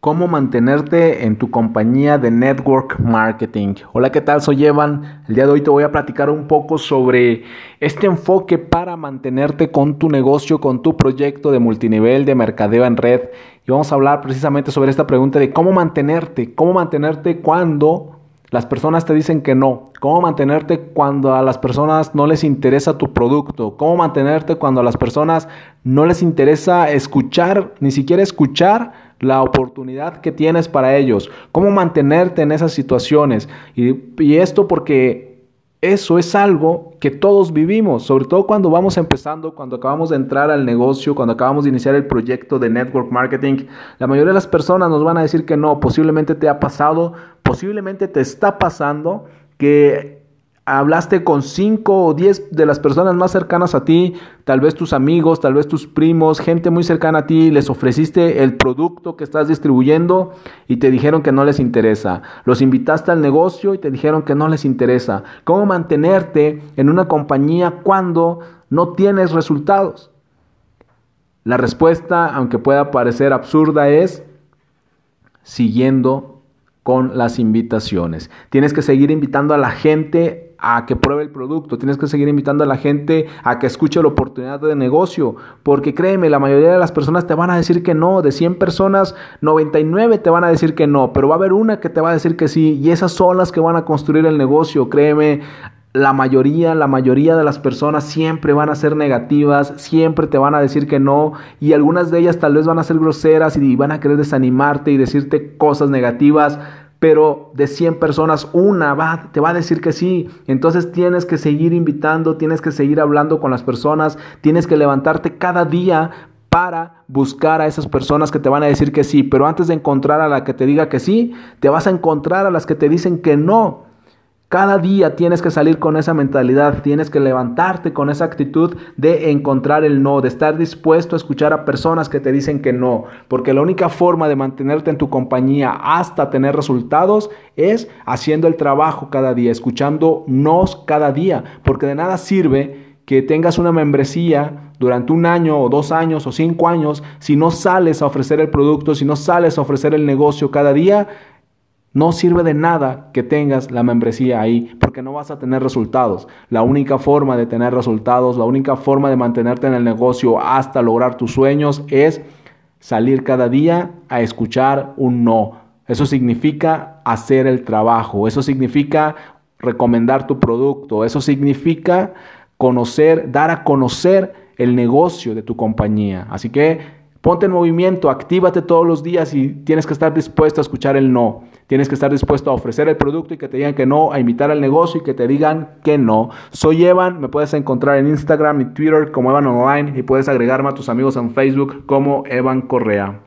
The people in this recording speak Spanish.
cómo mantenerte en tu compañía de network marketing. Hola, ¿qué tal? Soy Evan. El día de hoy te voy a platicar un poco sobre este enfoque para mantenerte con tu negocio, con tu proyecto de multinivel de mercadeo en red. Y vamos a hablar precisamente sobre esta pregunta de cómo mantenerte, cómo mantenerte cuando las personas te dicen que no. ¿Cómo mantenerte cuando a las personas no les interesa tu producto? ¿Cómo mantenerte cuando a las personas no les interesa escuchar, ni siquiera escuchar la oportunidad que tienes para ellos? ¿Cómo mantenerte en esas situaciones? Y, y esto porque eso es algo que todos vivimos, sobre todo cuando vamos empezando, cuando acabamos de entrar al negocio, cuando acabamos de iniciar el proyecto de network marketing. La mayoría de las personas nos van a decir que no, posiblemente te ha pasado, posiblemente te está pasando que hablaste con cinco o diez de las personas más cercanas a ti, tal vez tus amigos, tal vez tus primos, gente muy cercana a ti, les ofreciste el producto que estás distribuyendo y te dijeron que no les interesa. Los invitaste al negocio y te dijeron que no les interesa. ¿Cómo mantenerte en una compañía cuando no tienes resultados? La respuesta, aunque pueda parecer absurda, es siguiendo con las invitaciones. Tienes que seguir invitando a la gente a que pruebe el producto, tienes que seguir invitando a la gente a que escuche la oportunidad de negocio, porque créeme, la mayoría de las personas te van a decir que no, de 100 personas, 99 te van a decir que no, pero va a haber una que te va a decir que sí, y esas son las que van a construir el negocio, créeme, la mayoría, la mayoría de las personas siempre van a ser negativas, siempre te van a decir que no y algunas de ellas tal vez van a ser groseras y van a querer desanimarte y decirte cosas negativas, pero de 100 personas, una te va a decir que sí. Entonces tienes que seguir invitando, tienes que seguir hablando con las personas, tienes que levantarte cada día para buscar a esas personas que te van a decir que sí. Pero antes de encontrar a la que te diga que sí, te vas a encontrar a las que te dicen que no. Cada día tienes que salir con esa mentalidad, tienes que levantarte con esa actitud de encontrar el no, de estar dispuesto a escuchar a personas que te dicen que no, porque la única forma de mantenerte en tu compañía hasta tener resultados es haciendo el trabajo cada día, escuchando nos cada día, porque de nada sirve que tengas una membresía durante un año o dos años o cinco años si no sales a ofrecer el producto, si no sales a ofrecer el negocio cada día no sirve de nada que tengas la membresía ahí porque no vas a tener resultados. La única forma de tener resultados, la única forma de mantenerte en el negocio hasta lograr tus sueños es salir cada día a escuchar un no. Eso significa hacer el trabajo, eso significa recomendar tu producto, eso significa conocer, dar a conocer el negocio de tu compañía. Así que Ponte en movimiento, actívate todos los días y tienes que estar dispuesto a escuchar el no. Tienes que estar dispuesto a ofrecer el producto y que te digan que no, a invitar al negocio y que te digan que no. Soy Evan, me puedes encontrar en Instagram y Twitter como Evan Online y puedes agregarme a tus amigos en Facebook como Evan Correa.